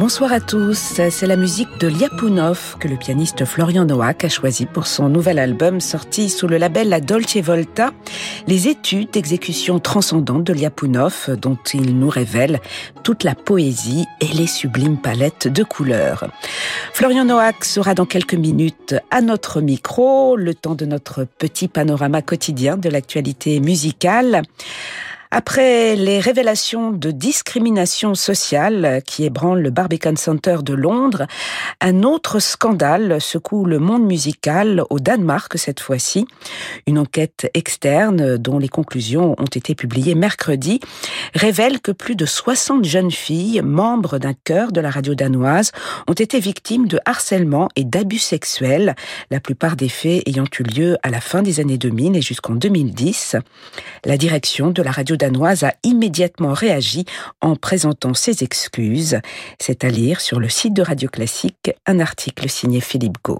Bonsoir à tous, c'est la musique de Liapunov que le pianiste Florian Noack a choisi pour son nouvel album sorti sous le label La Dolce Volta, les études d'exécution transcendantes de Liapunov dont il nous révèle toute la poésie et les sublimes palettes de couleurs. Florian Noack sera dans quelques minutes à notre micro, le temps de notre petit panorama quotidien de l'actualité musicale. Après les révélations de discrimination sociale qui ébranlent le Barbican Center de Londres, un autre scandale secoue le monde musical au Danemark cette fois-ci. Une enquête externe dont les conclusions ont été publiées mercredi révèle que plus de 60 jeunes filles, membres d'un chœur de la radio danoise, ont été victimes de harcèlement et d'abus sexuels, la plupart des faits ayant eu lieu à la fin des années 2000 et jusqu'en 2010. La direction de la radio danoise a immédiatement réagi en présentant ses excuses. C'est à lire sur le site de Radio Classique un article signé Philippe Gau.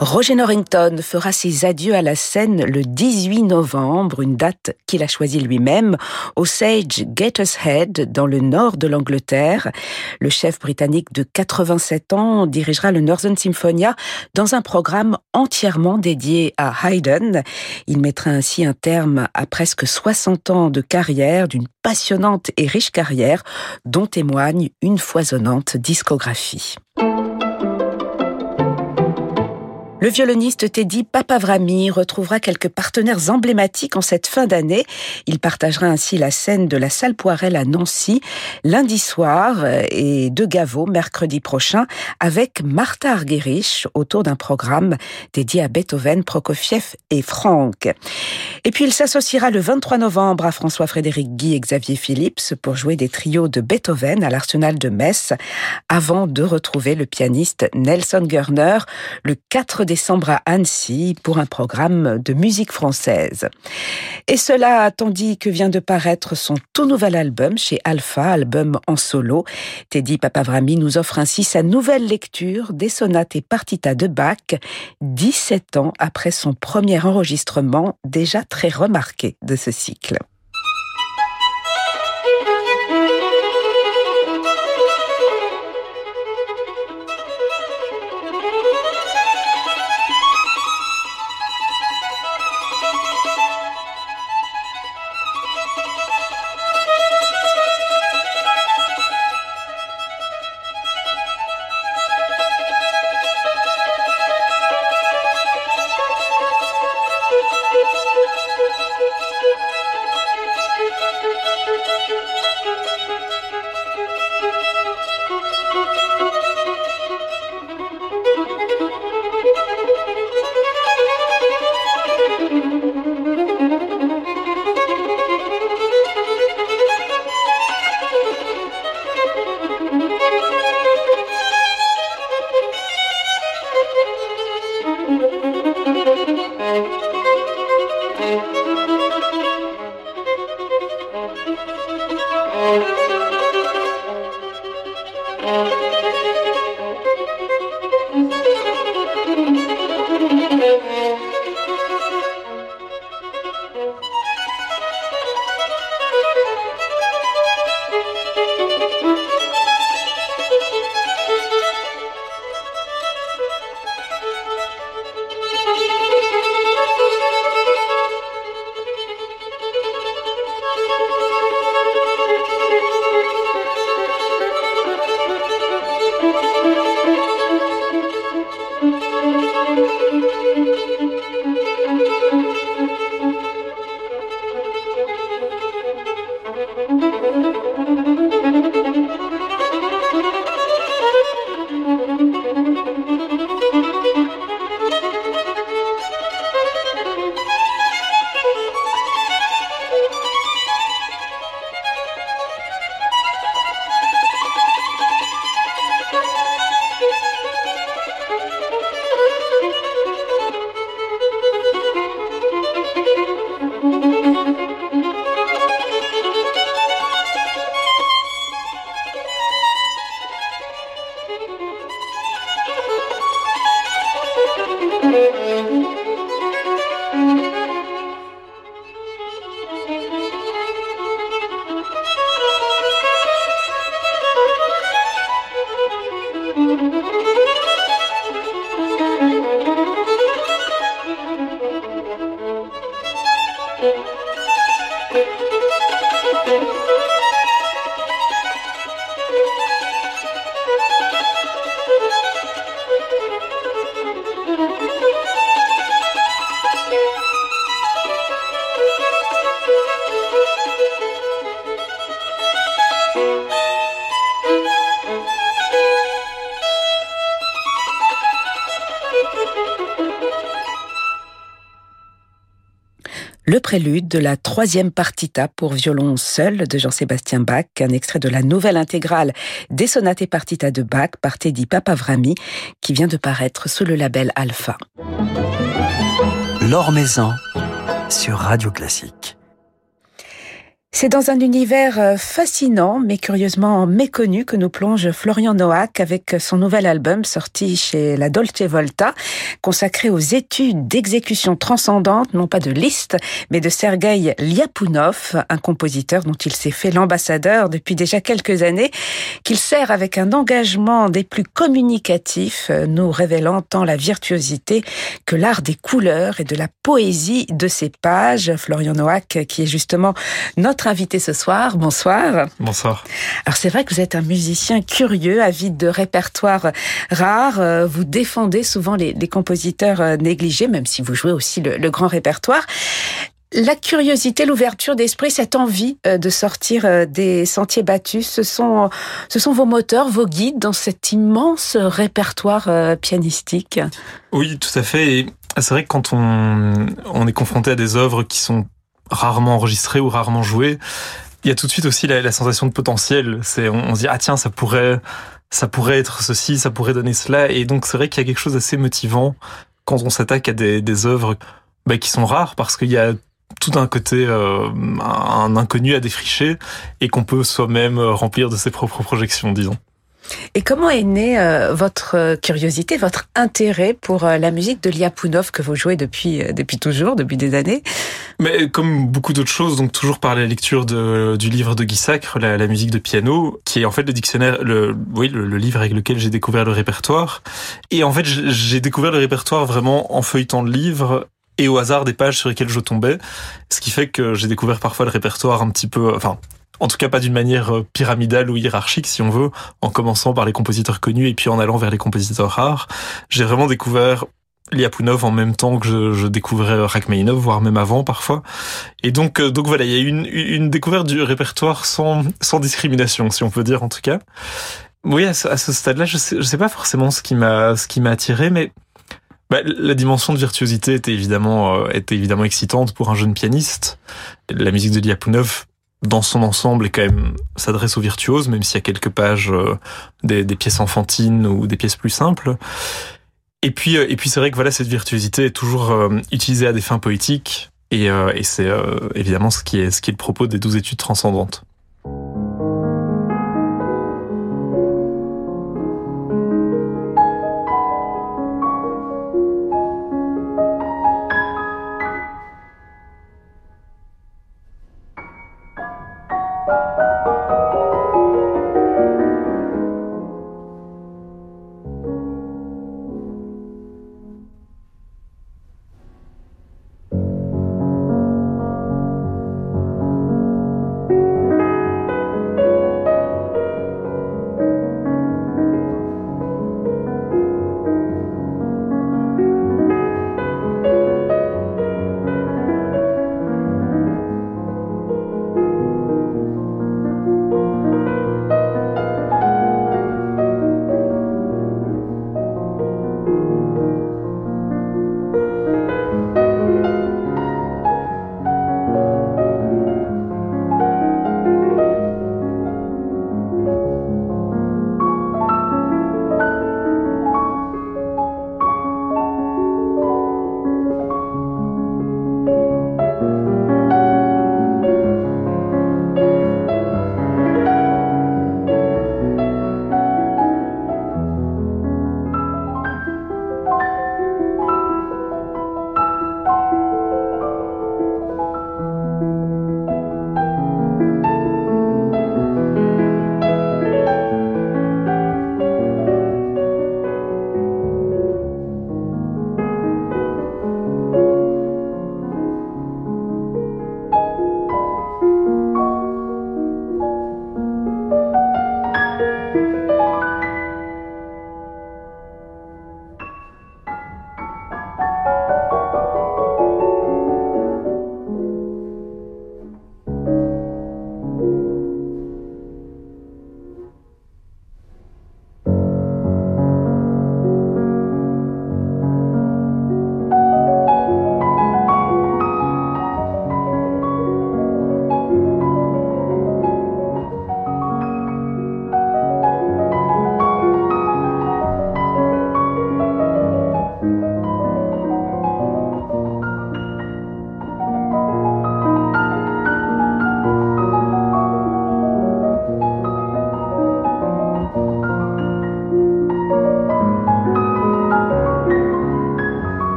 Roger Norrington fera ses adieux à la scène le 18 novembre, une date qu'il a choisie lui-même, au Sage Gateshead, dans le nord de l'Angleterre. Le chef britannique de 87 ans dirigera le Northern Symphonia dans un programme entièrement dédié à Haydn. Il mettra ainsi un terme à presque 60 ans de carrière, d'une passionnante et riche carrière, dont témoigne une foisonnante discographie. Le violoniste Teddy Papavrami retrouvera quelques partenaires emblématiques en cette fin d'année. Il partagera ainsi la scène de la salle Poirel à Nancy lundi soir et de Gaveau mercredi prochain avec Martha Argerich autour d'un programme dédié à Beethoven, Prokofiev et Franck. Et puis il s'associera le 23 novembre à François-Frédéric Guy et Xavier Phillips pour jouer des trios de Beethoven à l'Arsenal de Metz avant de retrouver le pianiste Nelson Görner le 4 décembre à Annecy pour un programme de musique française. Et cela tandis que vient de paraître son tout nouvel album chez Alpha, album en solo. Teddy Papavrami nous offre ainsi sa nouvelle lecture des sonates et partitas de Bach, 17 ans après son premier enregistrement déjà très remarqué de ce cycle. Thank you. Prélude de la troisième partita pour violon seul de Jean-Sébastien Bach, un extrait de la nouvelle intégrale des sonates et partita de Bach par Teddy Papavrami, qui vient de paraître sous le label Alpha. L'Or sur Radio Classique. C'est dans un univers euh, fascinant mais curieusement méconnu que nous plonge Florian Noack avec son nouvel album sorti chez la Dolce Volta, consacré aux études d'exécution transcendante, non pas de Liszt, mais de Sergei Lyapunov, un compositeur dont il s'est fait l'ambassadeur depuis déjà quelques années, qu'il sert avec un engagement des plus communicatifs, euh, nous révélant tant la virtuosité que l'art des couleurs et de la poésie de ses pages. Florian Noack, qui est justement notre invité ce soir. Bonsoir. Bonsoir. Alors c'est vrai que vous êtes un musicien curieux, avide de répertoires rares. Euh, vous défendez souvent les, compositeurs euh, négligés, même si vous jouez aussi le, grand répertoire. La curiosité, l'ouverture d'esprit, cette envie euh, de sortir des sentiers battus, ce sont, ce sont vos moteurs, vos guides dans cet immense répertoire pianistique. Oui, tout à fait. c'est vrai que quand on, on est confronté à des œuvres qui sont rarement enregistré ou rarement joué, il y a tout de suite aussi la, sensation de potentiel. C'est on, se dit ah tiens ça pourrait ça pourrait être ceci, ça pourrait donner cela, et donc c'est vrai qu'il y a quelque chose d'assez motivant quand on s'attaque à des, des œuvres bah, qui sont rares parce qu'il y a tout un côté euh, un inconnu à défricher et qu'on peut soi-même remplir de ses propres projections, disons. Et comment est née euh, votre euh, curiosité, votre intérêt pour euh, la musique de Liapunov que vous jouez depuis depuis toujours, depuis des années? Mais comme beaucoup d'autres choses, donc toujours par la lecture de, du livre de Guy Sacre, la, la, musique de piano, qui est en fait le dictionnaire, le oui, le, livre avec lequel j'ai découvert le répertoire. Et en fait, j'ai découvert le répertoire vraiment en feuilletant le livre et au hasard des pages sur lesquelles je tombais, ce qui fait que j'ai découvert parfois le répertoire un petit peu, enfin en tout cas pas d'une manière euh, pyramidale ou hiérarchique si on veut, en commençant par les compositeurs connus et puis en allant vers les compositeurs rares. J'ai vraiment découvert Liapunov en même temps que je, découvrais Rachmaninov, voire même avant parfois. Et donc, euh, donc voilà, il y a une, une découverte du répertoire sans, sans discrimination, si on peut dire en tout cas. Oui, à ce, stade-là, je sais, je sais pas forcément ce qui m'a, ce qui m'a attiré, mais bah, la dimension de virtuosité était évidemment, euh, était évidemment excitante pour un jeune pianiste. La musique de Liapunov dans son ensemble est quand même s'adresse aux virtuoses, même s'il y a quelques pages euh, des, pièces enfantines ou des pièces plus simples. Et puis, euh, et puis c'est vrai que voilà, cette virtuosité est toujours euh, utilisée à des fins poétiques, et, c'est évidemment ce qui est ce qui est le propos des douze études transcendantes.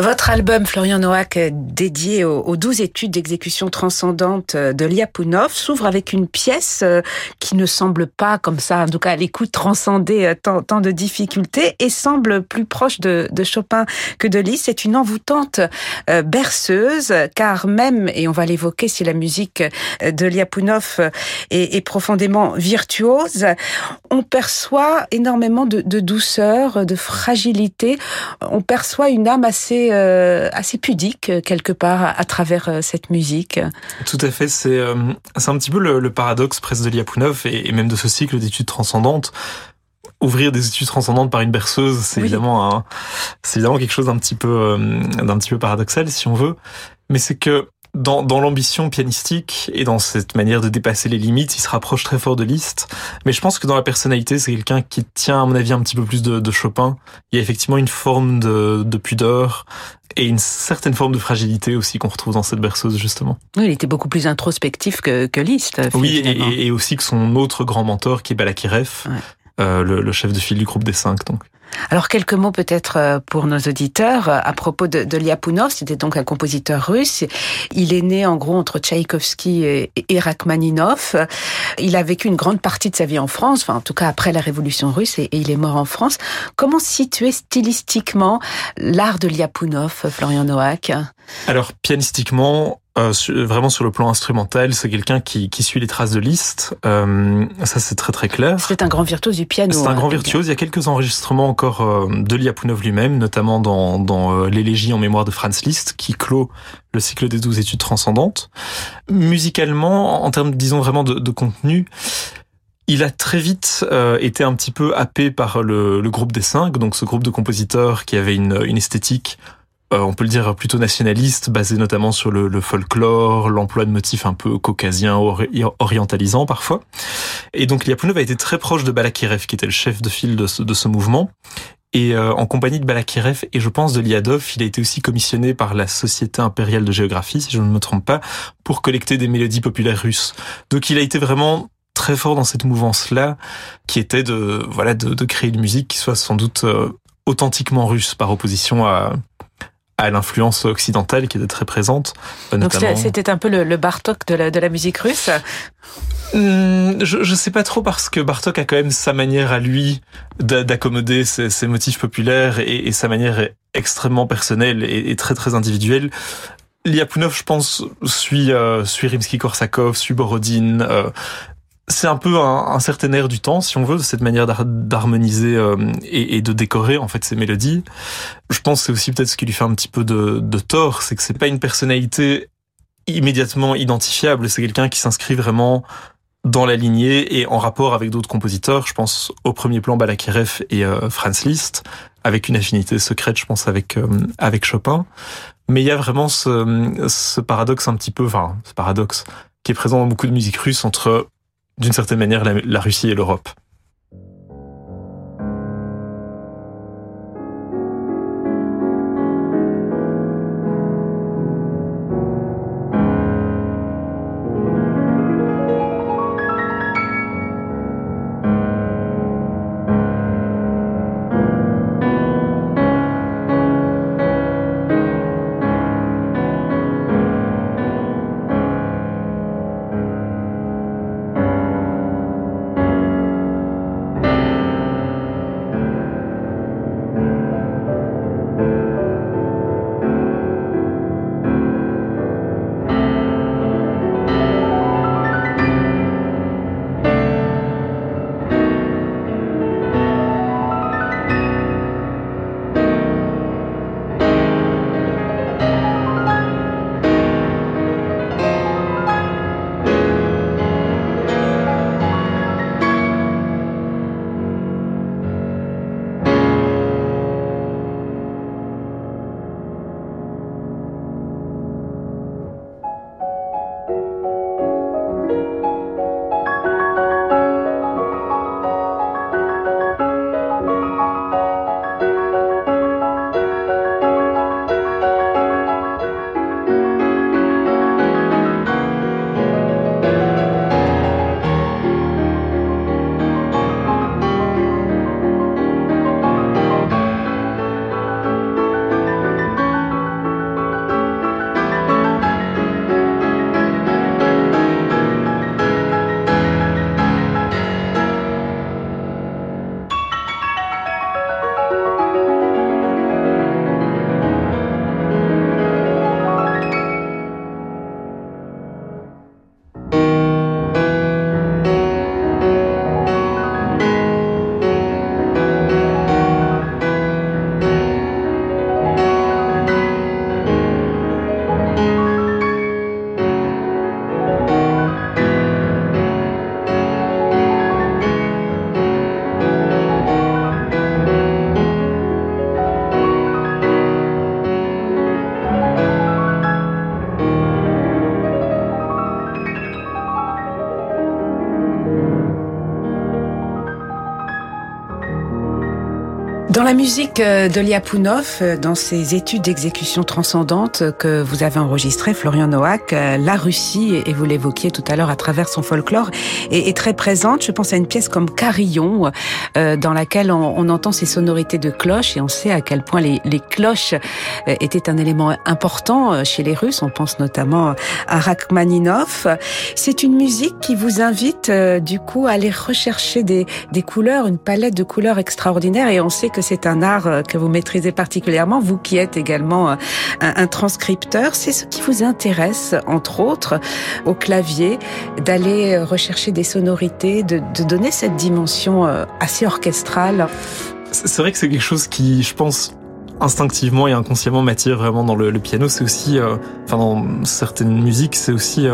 Votre album, Florian Noack, dédié aux, douze études d'exécution transcendante de Lyapunov, s'ouvre avec une pièce euh, qui ne semble pas, comme ça, en tout cas à l'écoute, transcender euh, tant, de difficultés et semble plus proche de, Chopin que de Liszt. C'est une envoûtante euh, berceuse, car même, et on va l'évoquer si la musique de Lyapunov est, est, profondément virtuose, on perçoit énormément de, de douceur, de fragilité. On perçoit une âme assez euh, assez pudique euh, quelque part à, travers euh, cette musique. Tout à fait, c'est c'est un petit peu le, paradoxe presque de Liapunov et, même de ce cycle d'études transcendantes ouvrir des études transcendantes par une berceuse, c'est évidemment un, c'est évidemment quelque chose d'un petit peu, d'un petit peu paradoxal si on veut. Mais c'est que dans, dans l'ambition pianistique et dans cette manière de dépasser les limites, il se rapproche très fort de Liszt. Mais je pense que dans la personnalité, c'est quelqu'un qui tient, à mon avis, un petit peu plus de, de Chopin. Il y a effectivement une forme de, de pudeur et une certaine forme de fragilité aussi qu'on retrouve dans cette berceuse, justement. Oui, il était beaucoup plus introspectif que, que Liszt. Oui, et, et, aussi que son autre grand mentor, qui est Balakirev, euh, le, le, chef de file du groupe des cinq, donc. Alors quelques mots peut-être euh, pour nos auditeurs euh, à propos de, de Lyapunov. C'était donc un compositeur russe. Il est né en gros entre Tchaïkovski et, et Rachmaninov. Il a vécu une grande partie de sa vie en France, enfin en tout cas après la Révolution russe, et, il est mort en France. Comment situer stylistiquement l'art de Lyapunov, Florian Noack? Alors pianistiquement, euh, vraiment sur le plan instrumental, c'est quelqu'un qui, qui, suit les traces de Liszt. Euh, ça, c'est très très clair. C'est un grand virtuose du piano. C'est un grand hein, virtuose. Il y a quelques enregistrements encore euh, de Liapunov lui-même, notamment dans, dans euh, l'élégie en mémoire de Franz Liszt, qui clôt le cycle des douze études transcendantes. Musicalement, en termes, disons vraiment de, de contenu, il a très vite euh, été un petit peu happé par le, le, groupe des cinq, donc ce groupe de compositeurs qui avait une, une esthétique euh, on peut le dire plutôt nationaliste, basé notamment sur le, le folklore, l'emploi de motifs un peu caucasiens, orientalisants parfois. Et donc Liapunov a été très proche de Balakirev, qui était le chef de file de ce, de ce mouvement. Et euh, en compagnie de Balakirev et je pense de Liadov, il a été aussi commissionné par la Société impériale de géographie, si je ne me trompe pas, pour collecter des mélodies populaires russes. Donc il a été vraiment très fort dans cette mouvance-là, qui était de voilà de, de, créer une musique qui soit sans doute euh, authentiquement russe, par opposition à à l'influence occidentale qui était très présente. Donc c'était un peu le, Bartok de la, de la musique russe hmm, je, je sais pas trop parce que Bartok a quand même sa manière à lui d'accommoder ses, ses, motifs populaires et, et, sa manière extrêmement personnelle et, et très très individuelle. Liapunov, je pense, suit, euh, suit Rimsky-Korsakov, suit Borodine, euh, c'est un peu un, un, certain air du temps, si on veut, cette manière d'harmoniser euh, et, et, de décorer en fait ces mélodies. Je pense que c'est aussi peut-être ce qui lui fait un petit peu de, de tort, c'est que c'est pas une personnalité immédiatement identifiable. C'est quelqu'un qui s'inscrit vraiment dans la lignée et en rapport avec d'autres compositeurs. Je pense au premier plan Balakirev et euh, Franz Liszt, avec une affinité secrète, je pense, avec euh, avec Chopin. Mais il y a vraiment ce, ce paradoxe un petit peu, enfin, ce paradoxe qui est présent dans beaucoup de musique russe entre d'une certaine manière la, Russie et l'Europe. Musique euh, de Liapunov, euh, dans ses études d'exécution transcendante que vous avez enregistrées, Florian Noack, euh, la Russie, et vous l'évoquiez tout à l'heure à travers son folklore, est, très présente. Je pense à une pièce comme Carillon, dans laquelle on, entend ces sonorités de cloches, et on sait à quel point les, cloches étaient un élément important chez les Russes. On pense notamment à Rachmaninov. C'est une musique qui vous invite, du coup, à aller rechercher des, des couleurs, une palette de couleurs extraordinaires, et on sait que c'est un art euh, que vous maîtrisez particulièrement, vous qui êtes également euh, un, transcripteur. C'est ce qui vous intéresse, entre autres, au clavier, d'aller euh, rechercher des sonorités, de, donner cette dimension assez orchestrale. C'est vrai que c'est quelque chose qui, je pense, instinctivement et inconsciemment m'attire vraiment dans le, piano. C'est aussi, enfin dans certaines musiques, c'est aussi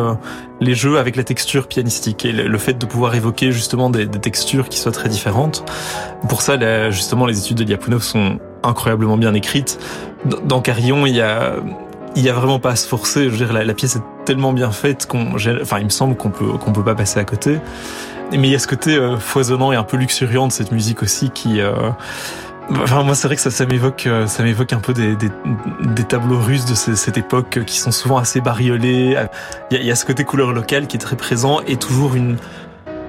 les jeux avec la texture pianistique et le, fait de pouvoir évoquer justement des, textures qui soient très différentes. Pour ça, justement, les études de Lyapunov sont incroyablement bien écrites. Dans Carillon, il y a il y a vraiment pas à se forcer. Je veux dire, la, pièce est tellement bien faite qu'on, enfin, il me semble qu'on peut qu'on peut pas passer à côté. Mais il y a ce côté euh, foisonnant et un peu luxuriant de cette musique aussi qui euh, Enfin, moi, c'est vrai que ça, ça m'évoque, euh, ça m'évoque un peu des, des, des tableaux russes de cette époque qui sont souvent assez bariolés. Il y, a, il y a ce côté couleur locale qui est très présent et toujours une,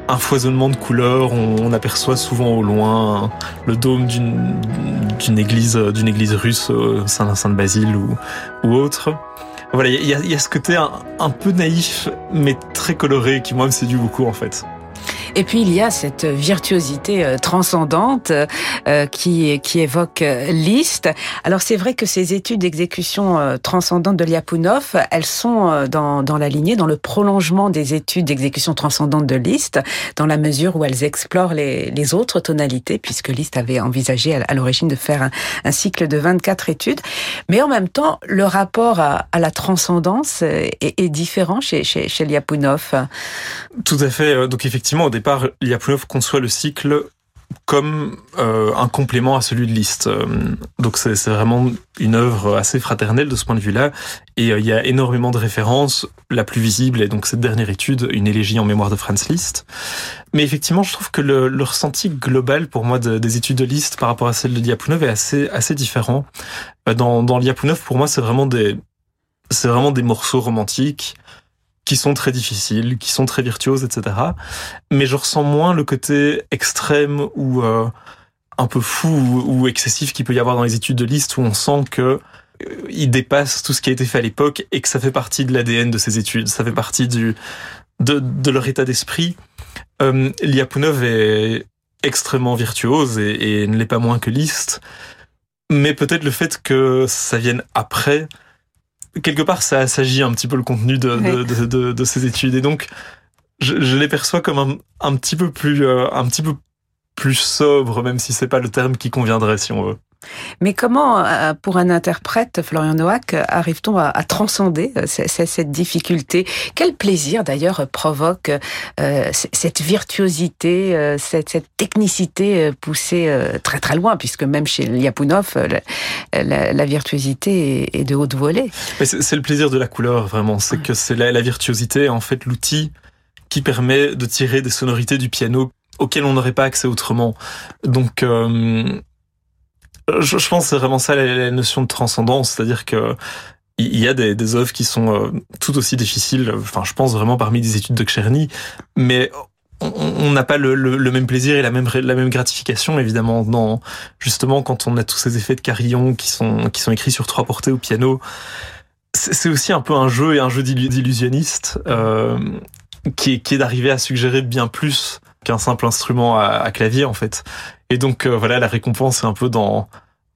un foisonnement de couleurs. On, aperçoit souvent au loin le dôme d'une, d'une église, d'une église russe, euh, Saint, Saint Basile ou, ou autre. Voilà, il y a, il y a ce côté un, un peu naïf, mais très coloré qui moi me séduit beaucoup en fait. Et puis il y a cette virtuosité euh, transcendante euh, qui, qui évoque euh, Liszt. Alors c'est vrai que ces études d'exécution transcendante de Lyapunov, elles sont dans, dans la lignée, dans le prolongement des études d'exécution transcendante de Liszt, dans la mesure où elles explorent les, les autres tonalités, puisque Liszt avait envisagé à l'origine de faire un, cycle de 24 études. Mais en même temps, le rapport à, à la transcendance est, est différent chez, chez, chez Lyapunov. Tout à fait. Donc effectivement, au départ, part, Lyapunov conçoit le cycle comme euh, un complément à celui de Liszt. Euh, donc c'est vraiment une œuvre assez fraternelle de ce point de vue-là. Et euh, il y a énormément de références. La plus visible est donc cette dernière étude, une élégie en mémoire de Franz Liszt. Mais effectivement, je trouve que le, ressenti global pour moi de, des études de Liszt par rapport à celle de Lyapunov est assez différent. Dans, dans Lyapunov, pour moi, c'est vraiment des morceaux romantiques qui sont très difficiles, qui sont très virtuoses, etc. Mais je ressens moins le côté extrême ou euh, un peu fou ou, excessif qu'il peut y avoir dans les études de liste où on sent que euh, il dépasse tout ce qui a été fait à l'époque et que ça fait partie de l'ADN de ces études, ça fait partie du de, de leur état d'esprit. Euh, Liapunov est extrêmement virtuose et, ne l'est pas moins que Liszt, mais peut-être le fait que ça vienne après quelque part, ça s'agit un petit peu le contenu de, de, de, de, ces études. Et donc, je, je les perçois comme un, un petit peu plus, euh, un petit peu plus sobre, même si c'est pas le terme qui conviendrait, si on veut. Mais comment, euh, pour un interprète, Florian Noack, arrive-t-on à, transcender euh, cette difficulté? Quel plaisir d'ailleurs provoque euh, cette virtuosité, cette, technicité poussée très très loin, puisque même chez Lyapunov, la, virtuosité est, de haute volée. C'est le plaisir de la couleur, vraiment. C'est que c'est la, virtuosité, en fait, l'outil qui permet de tirer des sonorités du piano auxquelles on n'aurait pas accès autrement. Donc, je, je pense c'est vraiment ça la, notion de transcendance, c'est-à-dire que il y a des, des œuvres qui sont euh, tout aussi difficiles. Enfin, je pense vraiment parmi des études de Czerny, mais on n'a pas le, le, même plaisir et la même la même gratification évidemment dans justement quand on a tous ces effets de carillon qui sont qui sont écrits sur trois portées au piano. C'est aussi un peu un jeu et un jeu d'illusionniste euh, qui est, qui est d'arriver à suggérer bien plus qu'un simple instrument à, à, clavier en fait. Et donc euh, voilà, la récompense est un peu dans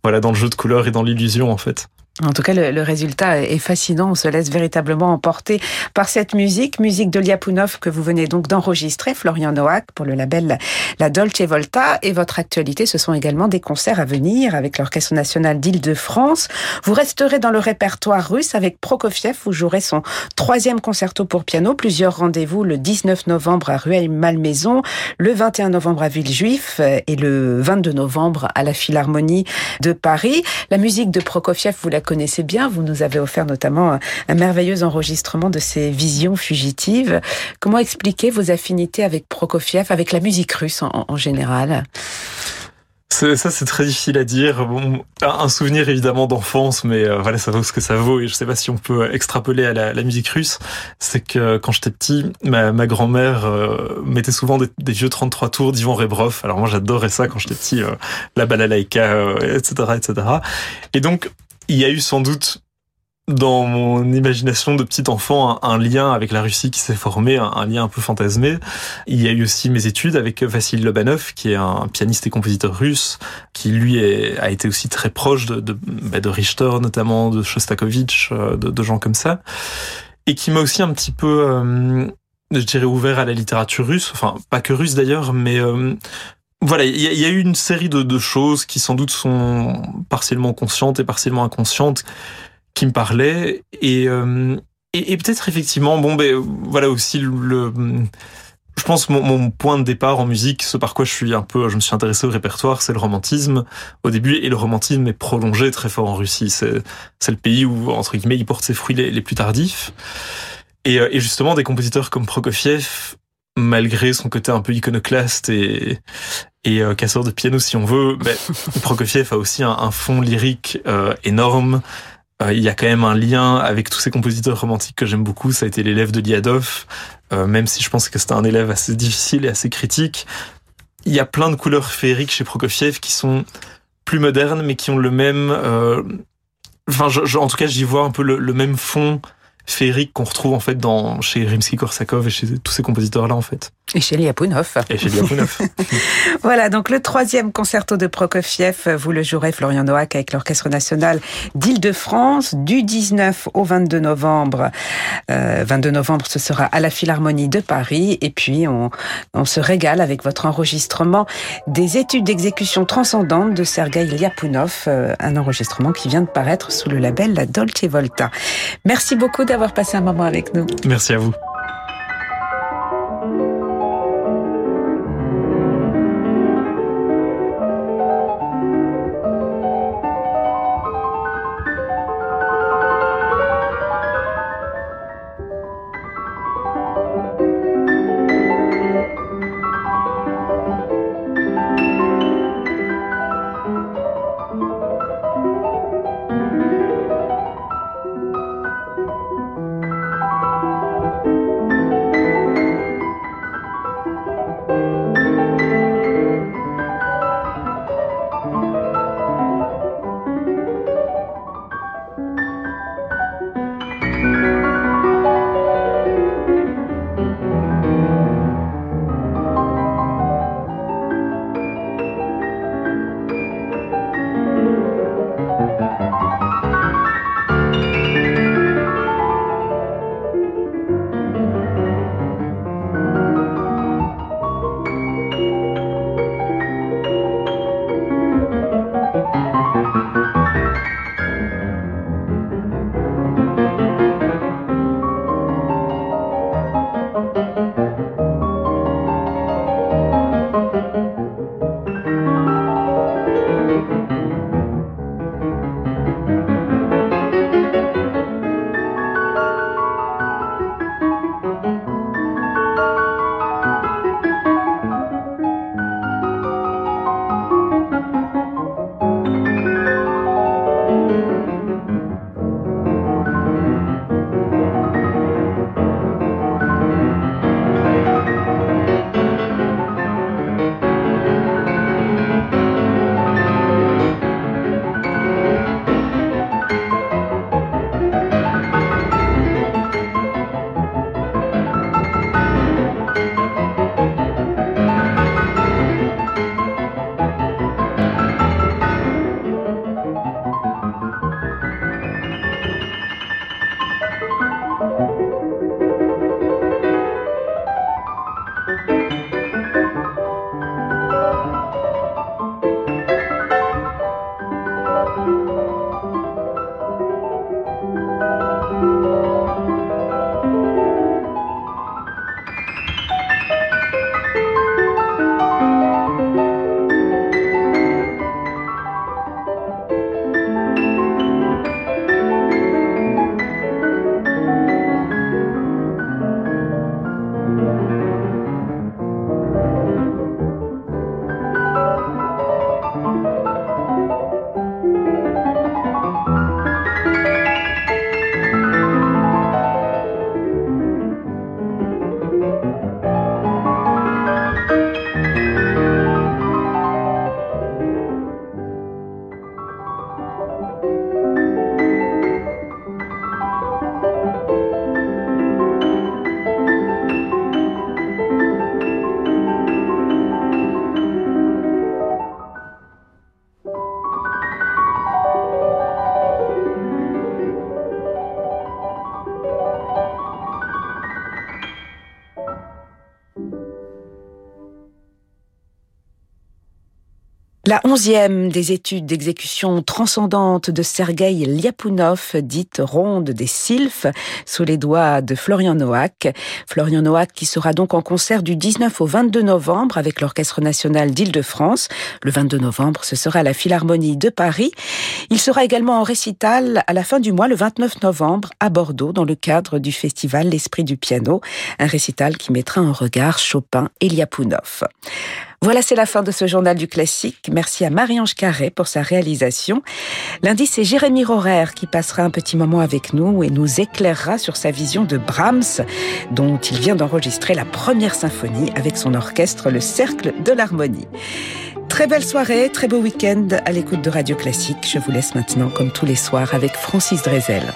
voilà dans le jeu de couleurs et dans l'illusion en fait. En tout cas, le, résultat est fascinant. On se laisse véritablement emporter par cette musique, musique de Liapunov que vous venez donc d'enregistrer, Florian Noack, pour le label La Dolce Volta. Et votre actualité, ce sont également des concerts à venir avec l'Orchestre national d'Île-de-France. Vous resterez dans le répertoire russe avec Prokofiev. Vous jouerez son troisième concerto pour piano. Plusieurs rendez-vous le 19 novembre à Rueil-Malmaison, le 21 novembre à Villejuif et le 22 novembre à la Philharmonie de Paris. La musique de Prokofiev, vous la connaissez bien. Vous nous avez offert notamment un, merveilleux enregistrement de ces visions fugitives. Comment expliquer vos affinités avec Prokofiev, avec la musique russe en, général? Ça, c'est très difficile à dire. Bon, un souvenir évidemment d'enfance, mais euh, voilà, ça vaut ce que ça vaut. Et je sais pas si on peut extrapoler à la, musique russe. C'est que quand j'étais petit, ma, grand-mère euh, mettait souvent des, vieux 33 tours d'Ivan Rebrov. Alors moi, j'adorais ça quand j'étais petit, euh, la balalaïka, etc., etc. Et donc, il y a eu sans doute dans mon imagination de petit enfant un, lien avec la Russie qui s'est formé, un, lien un peu fantasmé. Il y a eu aussi mes études avec Vassili Lobanov, qui est un pianiste et compositeur russe, qui lui a été aussi très proche de, bah, Richter notamment, de Shostakovich, euh, de, de, gens comme ça, et qui m'a aussi un petit peu, euh, je dirais, ouvert à la littérature russe, enfin pas que russe d'ailleurs, mais euh, voilà, il y, a eu une série de, de, choses qui sans doute sont partiellement conscientes et partiellement inconscientes qui me parlait et euh, et, et peut-être effectivement bon ben voilà aussi le, je pense mon, mon point de départ en musique, ce par quoi je suis un peu, je me suis intéressé au répertoire, c'est le romantisme au début, et le romantisme est prolongé très fort en Russie. C'est c'est le pays où entre guillemets il porte ses fruits les, les plus tardifs. Et, euh, et, justement des compositeurs comme Prokofiev, malgré son côté un peu iconoclaste et et euh, casseur de piano si on veut, ben, Prokofiev a aussi un, un fond lyrique euh, énorme. Euh, il y a quand même un lien avec tous ces compositeurs romantiques que j'aime beaucoup. Ça a été l'élève de Liadov, euh, même si je pense que c'était un élève assez difficile et assez critique. Il y a plein de couleurs féeriques chez Prokofiev qui sont plus modernes, mais qui ont le même. Euh, enfin, je, en tout cas, j'y vois un peu le, le même fond féerique qu'on retrouve en fait dans chez Rimsky-Korsakov et chez tous ces compositeurs là en fait. Et chez Liapunov. Et chez Liapunov. voilà, donc le troisième concerto de Prokofiev, vous le jouerez Florian Noack avec l'Orchestre National d'Île-de-France du 19 au 22 novembre. Euh, 22 novembre, ce sera à la Philharmonie de Paris. Et puis, on, on se régale avec votre enregistrement des études d'exécution transcendante de Sergei Liapunov, euh, un enregistrement qui vient de paraître sous le label La Dolce Volta. Merci beaucoup d'avoir passé un moment avec nous. Merci à vous. La onzième des études d'exécution transcendante de Sergei Lyapunov, dite ronde des sylphes, sous les doigts de Florian Noack. Florian Noack qui sera donc en concert du 19 au 22 novembre avec l'Orchestre national d'Île-de-France. Le 22 novembre, ce sera la Philharmonie de Paris. Il sera également en récital à la fin du mois, le 29 novembre, à Bordeaux, dans le cadre du festival L'Esprit du piano. Un récital qui mettra en regard Chopin et Lyapunov. Voilà, c'est la fin de ce journal du classique. Merci à Marie-Ange Carré pour sa réalisation. Lundi, c'est Jérémy Rorer qui passera un petit moment avec nous et nous éclairera sur sa vision de Brahms, dont il vient d'enregistrer la première symphonie avec son orchestre, le Cercle de l'Harmonie. Très belle soirée, très beau week-end à l'écoute de Radio Classique. Je vous laisse maintenant, comme tous les soirs, avec Francis Drezel.